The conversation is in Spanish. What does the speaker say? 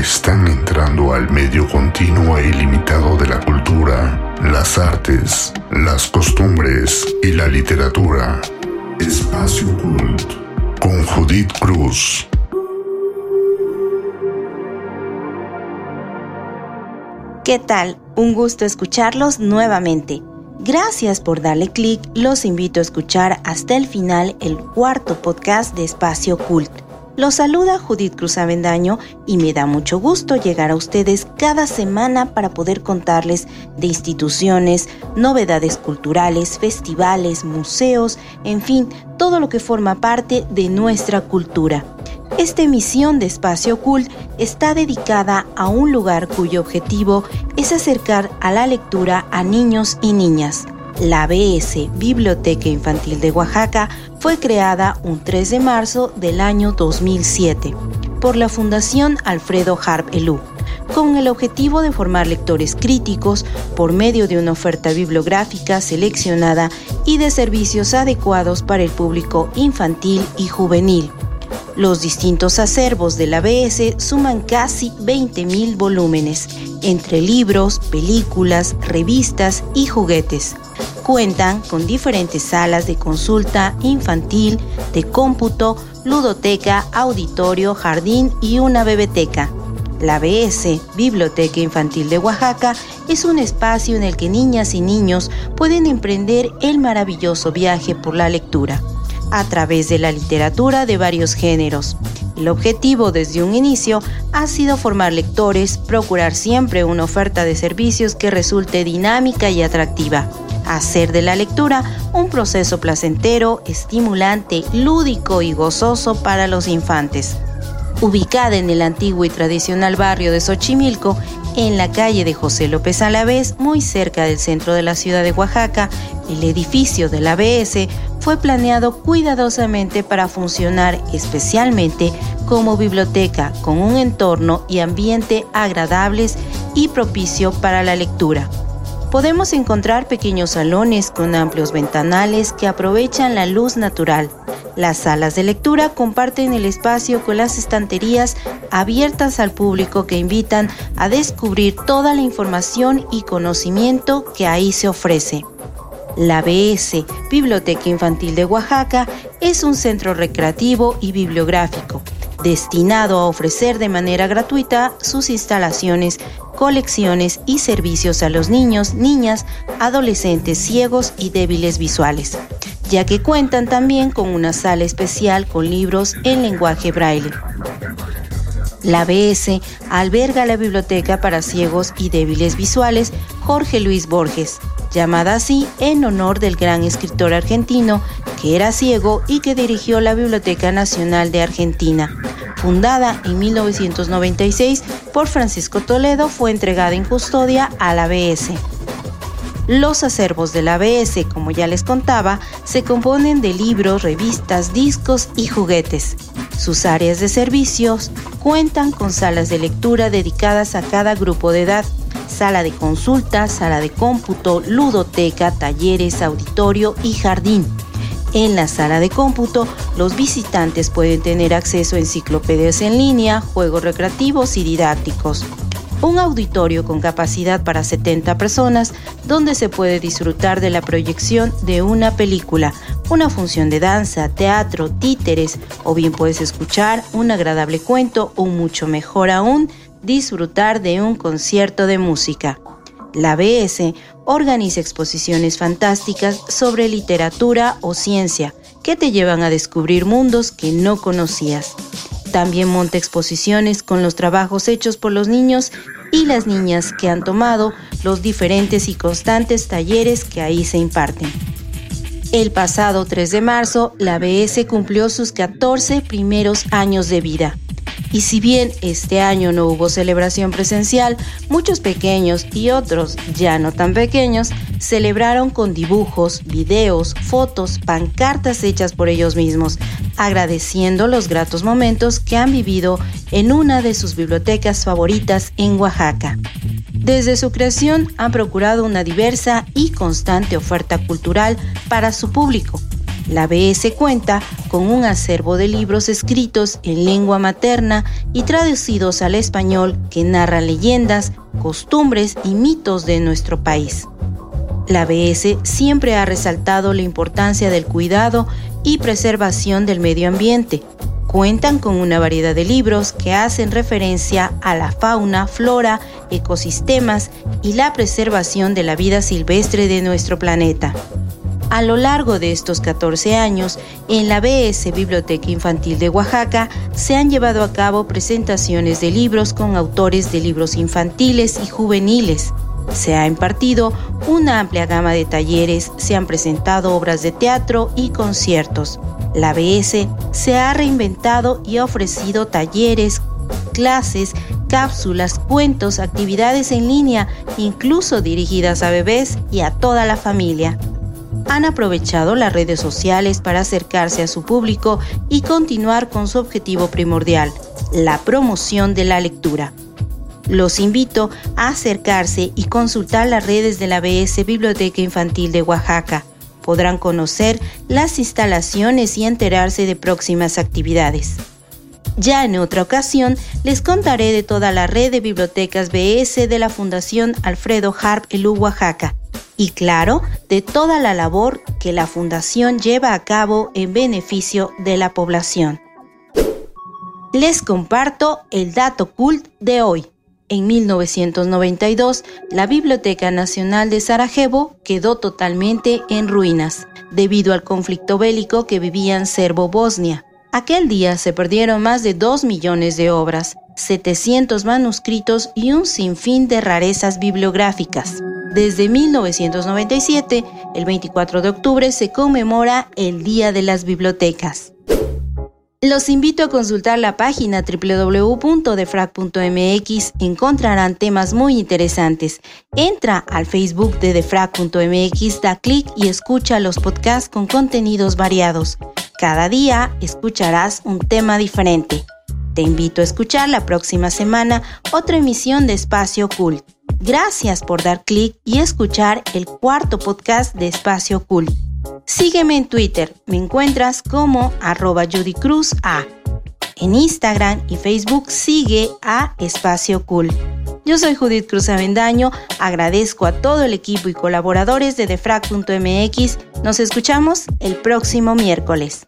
están entrando al medio continuo e ilimitado de la cultura, las artes, las costumbres y la literatura. Espacio Cult con Judith Cruz. ¿Qué tal? Un gusto escucharlos nuevamente. Gracias por darle clic. Los invito a escuchar hasta el final el cuarto podcast de Espacio Cult. Los saluda Judith Cruz Avendaño y me da mucho gusto llegar a ustedes cada semana para poder contarles de instituciones, novedades culturales, festivales, museos, en fin, todo lo que forma parte de nuestra cultura. Esta emisión de Espacio Cult está dedicada a un lugar cuyo objetivo es acercar a la lectura a niños y niñas. La BS Biblioteca Infantil de Oaxaca fue creada un 3 de marzo del año 2007 por la Fundación Alfredo Harp Elú, con el objetivo de formar lectores críticos por medio de una oferta bibliográfica seleccionada y de servicios adecuados para el público infantil y juvenil. Los distintos acervos de la BS suman casi 20.000 volúmenes, entre libros, películas, revistas y juguetes. Cuentan con diferentes salas de consulta infantil, de cómputo, ludoteca, auditorio, jardín y una bebeteca. La BS, Biblioteca Infantil de Oaxaca, es un espacio en el que niñas y niños pueden emprender el maravilloso viaje por la lectura a través de la literatura de varios géneros. El objetivo desde un inicio ha sido formar lectores, procurar siempre una oferta de servicios que resulte dinámica y atractiva, hacer de la lectura un proceso placentero, estimulante, lúdico y gozoso para los infantes. Ubicada en el antiguo y tradicional barrio de Xochimilco, en la calle de José López Alavés, muy cerca del centro de la ciudad de Oaxaca, el edificio de la ABS fue planeado cuidadosamente para funcionar especialmente como biblioteca con un entorno y ambiente agradables y propicio para la lectura. Podemos encontrar pequeños salones con amplios ventanales que aprovechan la luz natural. Las salas de lectura comparten el espacio con las estanterías abiertas al público que invitan a descubrir toda la información y conocimiento que ahí se ofrece. La BS, Biblioteca Infantil de Oaxaca, es un centro recreativo y bibliográfico destinado a ofrecer de manera gratuita sus instalaciones, colecciones y servicios a los niños, niñas, adolescentes ciegos y débiles visuales, ya que cuentan también con una sala especial con libros en lenguaje braille. La BS alberga la Biblioteca para Ciegos y Débiles Visuales Jorge Luis Borges, llamada así en honor del gran escritor argentino que era ciego y que dirigió la Biblioteca Nacional de Argentina. Fundada en 1996 por Francisco Toledo, fue entregada en custodia a la ABS. Los acervos de la ABS, como ya les contaba, se componen de libros, revistas, discos y juguetes. Sus áreas de servicios cuentan con salas de lectura dedicadas a cada grupo de edad, sala de consulta, sala de cómputo, ludoteca, talleres, auditorio y jardín. En la sala de cómputo, los visitantes pueden tener acceso a enciclopedias en línea, juegos recreativos y didácticos. Un auditorio con capacidad para 70 personas donde se puede disfrutar de la proyección de una película, una función de danza, teatro, títeres o bien puedes escuchar un agradable cuento o mucho mejor aún disfrutar de un concierto de música. La BS organiza exposiciones fantásticas sobre literatura o ciencia que te llevan a descubrir mundos que no conocías. También monta exposiciones con los trabajos hechos por los niños y las niñas que han tomado los diferentes y constantes talleres que ahí se imparten. El pasado 3 de marzo, la BS cumplió sus 14 primeros años de vida. Y si bien este año no hubo celebración presencial, muchos pequeños y otros ya no tan pequeños celebraron con dibujos, videos, fotos, pancartas hechas por ellos mismos, agradeciendo los gratos momentos que han vivido en una de sus bibliotecas favoritas en Oaxaca. Desde su creación han procurado una diversa y constante oferta cultural para su público La BS cuenta con un acervo de libros escritos en lengua materna y traducidos al español que narran leyendas, costumbres y mitos de nuestro país. La BS siempre ha resaltado la importancia del cuidado y preservación del medio ambiente. Cuentan con una variedad de libros que hacen referencia a la fauna, flora, ecosistemas y la preservación de la vida silvestre de nuestro planeta. A lo largo de estos 14 años, en la BS Biblioteca Infantil de Oaxaca se han llevado a cabo presentaciones de libros con autores de libros infantiles y juveniles. Se ha impartido una amplia gama de talleres, se han presentado obras de teatro y conciertos. La BS se ha reinventado y ha ofrecido talleres, clases, cápsulas, cuentos, actividades en línea, incluso dirigidas a bebés y a toda la familia han aprovechado las redes sociales para acercarse a su público y continuar con su objetivo primordial, la promoción de la lectura. Los invito a acercarse y consultar las redes de la BS Biblioteca Infantil de Oaxaca. Podrán conocer las instalaciones y enterarse de próximas actividades. Ya en otra ocasión les contaré de toda la red de bibliotecas BS de la Fundación Alfredo Harp Elú Oaxaca y claro, de toda la labor que la Fundación lleva a cabo en beneficio de la población. Les comparto el dato cult de hoy. En 1992, la Biblioteca Nacional de Sarajevo quedó totalmente en ruinas, debido al conflicto bélico que vivía en Serbo-Bosnia. Aquel día se perdieron más de 2 millones de obras, 700 manuscritos y un sinfín de rarezas bibliográficas. Desde 1997, el 24 de octubre se conmemora el Día de las Bibliotecas. Los invito a consultar la página www.defrag.mx, encontrarán temas muy interesantes. Entra al Facebook de defrag.mx, da clic y escucha los podcasts con contenidos variados. Cada día escucharás un tema diferente. Te invito a escuchar la próxima semana otra emisión de Espacio Cult. Gracias por dar clic y escuchar el cuarto podcast de Espacio Cool. Sígueme en Twitter, me encuentras como arroba Judy Cruz A. En Instagram y Facebook sigue a Espacio Cool. Yo soy Judith Cruz Avendaño, agradezco a todo el equipo y colaboradores de defrag.mx. Nos escuchamos el próximo miércoles.